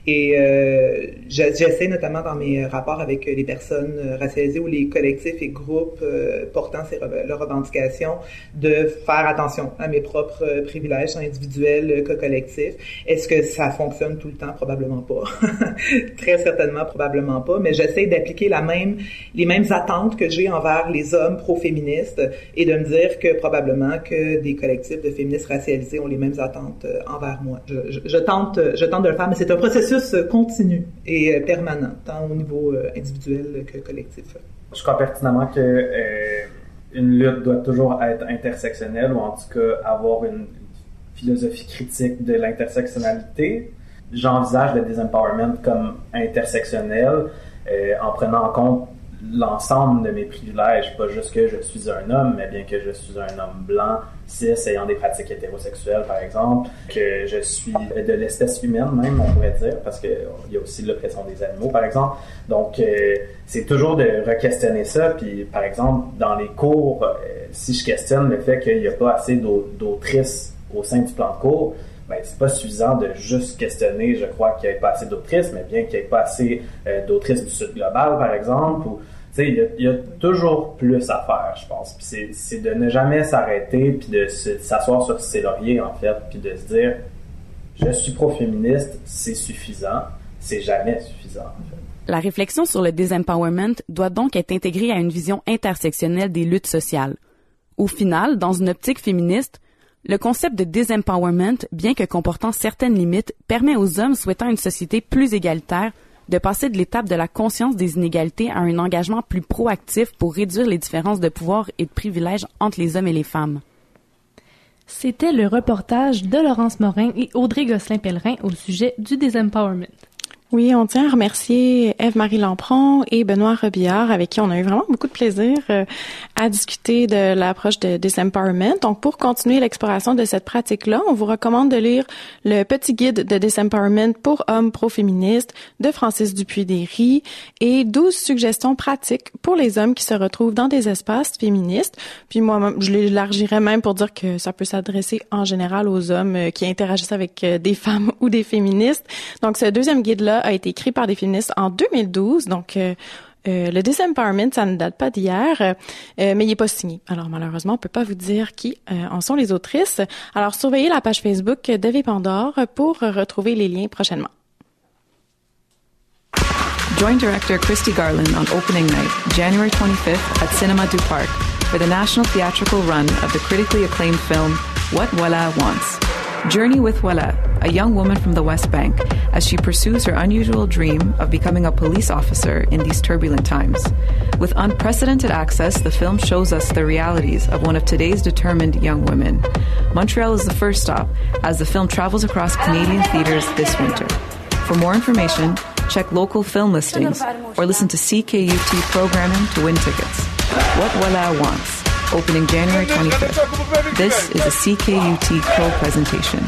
Et euh, j'essaie notamment dans mes rapports avec les personnes racialisées ou les collectifs et groupes euh, portant ces, leurs revendications de faire attention à mes propres privilèges individuels que collectifs. Est-ce que ça fonctionne tout le temps? Probablement pas. Très certainement, probablement pas. Mais j'essaie d'appliquer la même, les mêmes attentes que j'ai envers les hommes pro-féministes et de me dire que probablement que des collectifs de féministes racialisés les mêmes attentes euh, envers moi. Je, tente, je tente de le faire, mais c'est un processus euh, continu et euh, permanent, tant au niveau individuel que collectif. Je crois pertinemment que une lutte doit toujours être intersectionnelle ou en tout cas avoir une philosophie critique de l'intersectionnalité. J'envisage le disempowerment comme intersectionnel en prenant en compte l'ensemble de mes privilèges, pas juste que je suis un homme, mais bien que je suis un homme blanc, cis, ayant des pratiques hétérosexuelles, par exemple, que je suis de l'espèce humaine même, on pourrait dire, parce qu'il y a aussi l'oppression des animaux, par exemple. Donc, euh, c'est toujours de re-questionner ça, puis par exemple, dans les cours, euh, si je questionne le fait qu'il n'y a pas assez d'autrices au sein du plan de cours, ben, c'est pas suffisant de juste questionner, je crois, qu'il n'y ait pas assez d'autrices, mais bien qu'il n'y ait pas assez euh, d'autrices du Sud global, par exemple, ou il y, a toujours plus à faire, je pense. c'est de ne jamais s'arrêter, puis de s'asseoir sur ses lauriers, en fait, puis de se dire, je suis pro-féministe, c'est suffisant. C'est jamais suffisant, La réflexion sur le disempowerment doit donc être intégrée à une vision intersectionnelle des luttes sociales. Au final, dans une optique féministe, le concept de disempowerment, bien que comportant certaines limites, permet aux hommes souhaitant une société plus égalitaire de passer de l'étape de la conscience des inégalités à un engagement plus proactif pour réduire les différences de pouvoir et de privilèges entre les hommes et les femmes. C'était le reportage de Laurence Morin et Audrey Gosselin-Pellerin au sujet du disempowerment. Oui, on tient à remercier Eve-Marie Lampron et Benoît Robillard, avec qui on a eu vraiment beaucoup de plaisir euh, à discuter de l'approche de Disempowerment. Donc, pour continuer l'exploration de cette pratique-là, on vous recommande de lire le petit guide de Disempowerment pour hommes pro-féministes de Francis Dupuis-Derry et 12 suggestions pratiques pour les hommes qui se retrouvent dans des espaces féministes. Puis moi, je l'élargirais même pour dire que ça peut s'adresser en général aux hommes euh, qui interagissent avec euh, des femmes ou des féministes. Donc, ce deuxième guide-là a été écrit par des féministes en 2012, donc euh, euh, le disempowerment, ça ne date pas d'hier, euh, mais il n'est pas signé. Alors malheureusement, on peut pas vous dire qui en sont les autrices. Alors surveillez la page Facebook de Pandore pour retrouver les liens prochainement. Join director Christy Garland on opening night, January 25th at Cinema du Parc for the national theatrical run of the critically acclaimed film What Wella Wants. Journey with Wella, a young woman from the West Bank, as she pursues her unusual dream of becoming a police officer in these turbulent times. With unprecedented access, the film shows us the realities of one of today's determined young women. Montreal is the first stop as the film travels across Canadian theaters this winter. For more information, Check local film listings or listen to CKUT programming to win tickets. What Walla Wants, opening January 25th. This is a CKUT co presentation.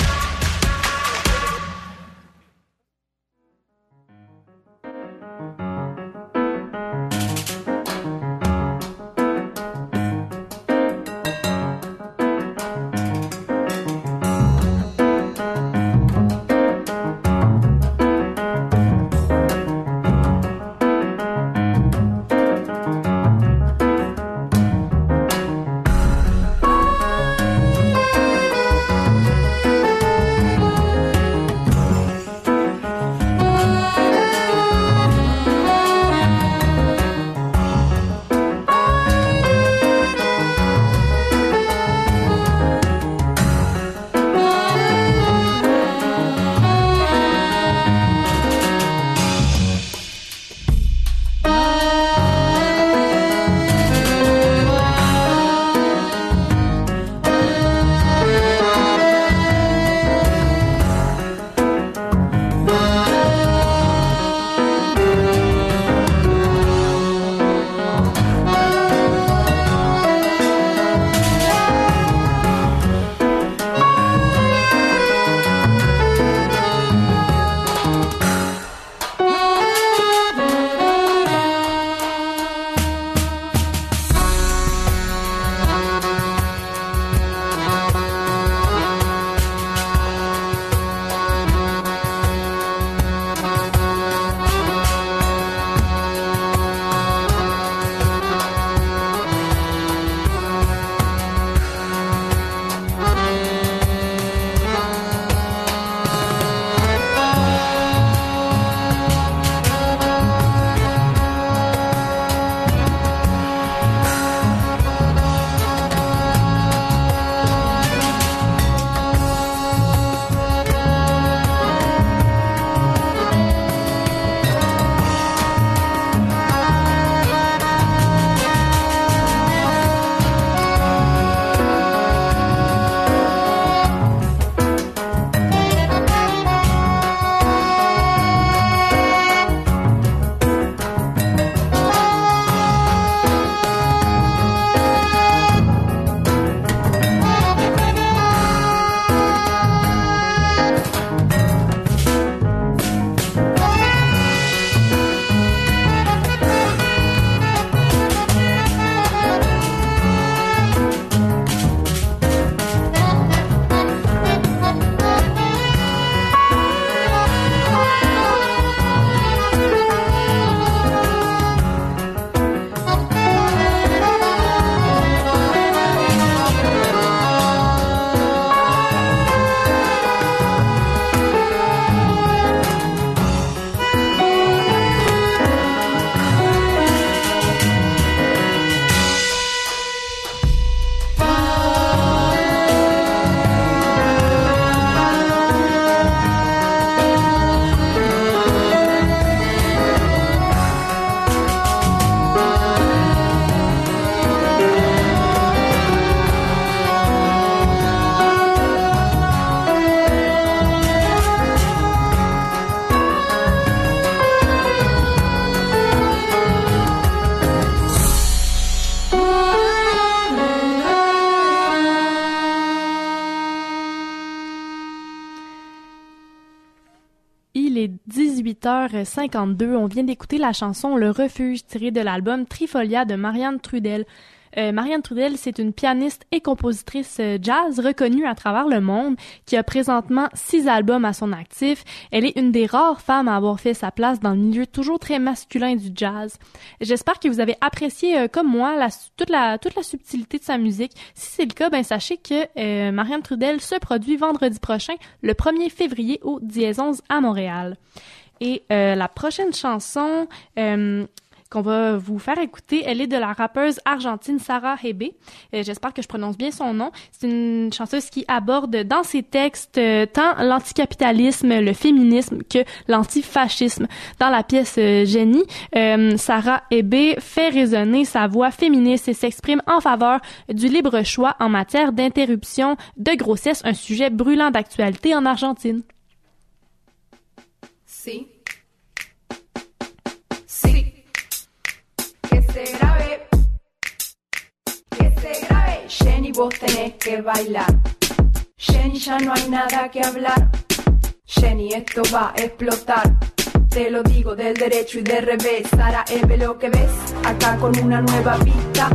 18h52. On vient d'écouter la chanson Le Refuge tirée de l'album Trifolia de Marianne Trudel. Euh, Marianne Trudel, c'est une pianiste et compositrice euh, jazz reconnue à travers le monde qui a présentement six albums à son actif. Elle est une des rares femmes à avoir fait sa place dans le milieu toujours très masculin du jazz. J'espère que vous avez apprécié, euh, comme moi, la, toute, la, subtilité de sa musique. Si c'est le cas, ben sachez que Marianne Trudel se produit vendredi prochain, le 1er février au 11 à Montréal. Et euh, la prochaine chanson euh, qu'on va vous faire écouter, elle est de la rappeuse argentine Sarah Hebe. Euh, J'espère que je prononce bien son nom. C'est une chanteuse qui aborde dans ses textes euh, tant l'anticapitalisme, le féminisme que l'antifascisme. Dans la pièce Génie, euh, Sarah Hebe fait résonner sa voix féministe et s'exprime en faveur du libre choix en matière d'interruption de grossesse, un sujet brûlant d'actualité en Argentine. Sí. Sí. Que se grabe. Que se grabe. Jenny, vos tenés que bailar. Jenny, ya no hay nada que hablar. Jenny, esto va a explotar. Te lo digo del derecho y del revés. Sara, ve lo que ves. Acá con una nueva pista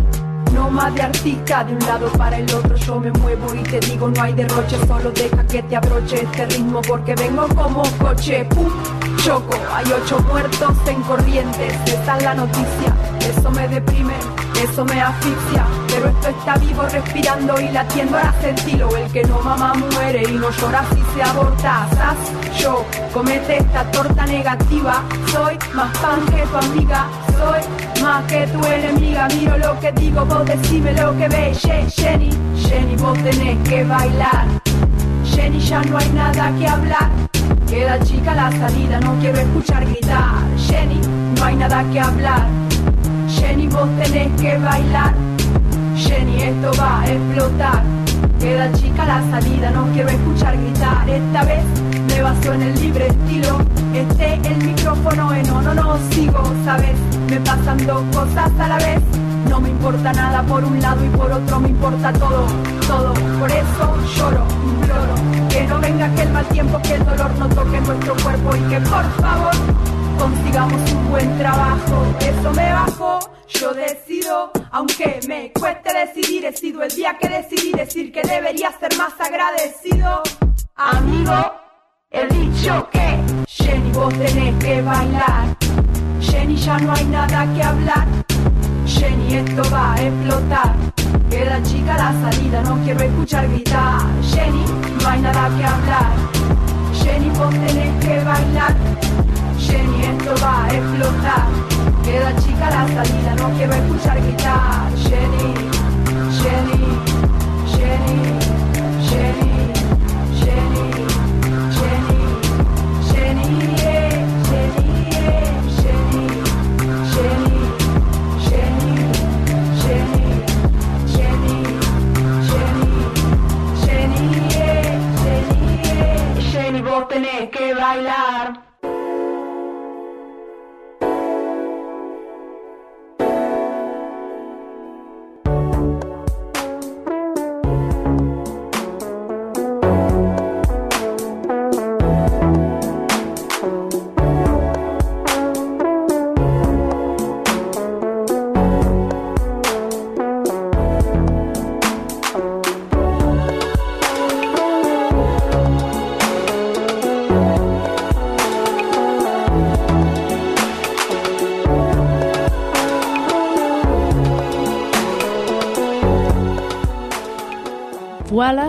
más de artista, de un lado para el otro yo me muevo y te digo no hay derroche, solo deja que te abroche este ritmo porque vengo como coche, pum, choco, hay ocho muertos en corrientes, esa es la noticia, eso me deprime, eso me asfixia, pero esto está vivo respirando y latiendo ahora sentilo, el que no mama muere y no llora si se aborta. Yo comete esta torta negativa, soy más pan que tu amiga, soy más que tu enemiga, miro lo que digo, vos decime lo que ves, Jenny, Jenny, vos tenés que bailar, Jenny ya no hay nada que hablar, queda chica la salida, no quiero escuchar gritar, Jenny, no hay nada que hablar, Jenny, vos tenés que bailar, Jenny, esto va a explotar. Queda chica la salida, no quiero escuchar gritar. Esta vez me baso en el libre estilo. Este el micrófono en no, no, no sigo, ¿sabes? Me pasan dos cosas a la vez. No me importa nada por un lado y por otro me importa todo, todo. Por eso lloro, imploro. Que no venga aquel mal tiempo, que el dolor no toque nuestro cuerpo y que por favor consigamos un buen trabajo. Eso me bajo, yo decido, aunque me cueste decidir, he sido el día que decidí decir que debería ser más agradecido. Amigo, he dicho que Jenny vos tenés que bailar. Jenny ya no hay nada que hablar. Jenny esto va a explotar. Queda chica la salida, no quiero escuchar gritar. Jenny, no hay nada que hablar. Jenny vos tenés que bailar. Jenny, esto va a explotar. Queda chica la salida, no quiero escuchar gritar. Jenny, Jenny, Jenny, Jenny, tenés que bailar.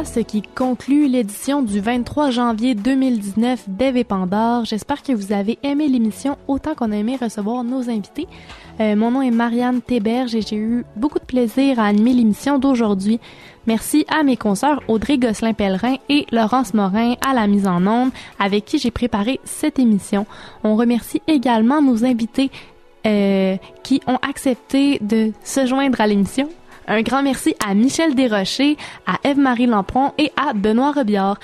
Ce qui conclut l'édition du 23 janvier 2019 d'Eve Pandore. J'espère que vous avez aimé l'émission autant qu'on a aimé recevoir nos invités. Euh, mon nom est Marianne Théberge et j'ai eu beaucoup de plaisir à animer l'émission d'aujourd'hui. Merci à mes consoeurs Audrey Gosselin-Pellerin et Laurence Morin à la mise en onde avec qui j'ai préparé cette émission. On remercie également nos invités euh, qui ont accepté de se joindre à l'émission. Un grand merci à Michel Desrochers, à Eve-Marie Lampron et à Benoît Robillard.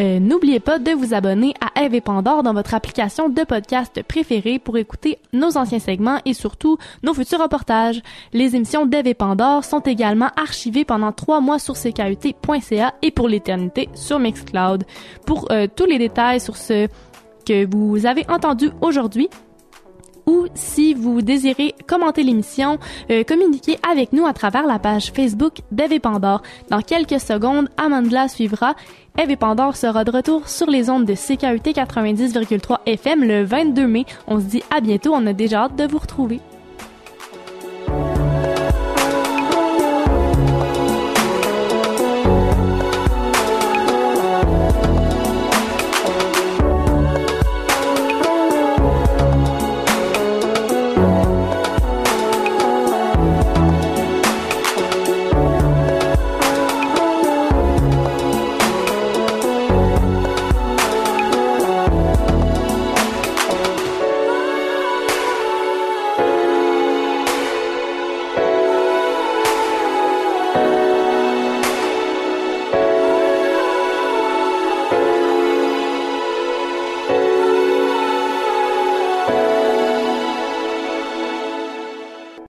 Euh, N'oubliez pas de vous abonner à Eve et Pandore dans votre application de podcast préférée pour écouter nos anciens segments et surtout nos futurs reportages. Les émissions d'Eve et Pandore sont également archivées pendant trois mois sur ckut.ca et pour l'éternité sur Mixcloud. Pour euh, tous les détails sur ce que vous avez entendu aujourd'hui, ou si vous désirez commenter l'émission, euh, communiquez avec nous à travers la page Facebook d'Eve Pandore. Dans quelques secondes, Amandla suivra. Eve Pandore sera de retour sur les ondes de CKUT 90,3 FM le 22 mai. On se dit à bientôt, on a déjà hâte de vous retrouver.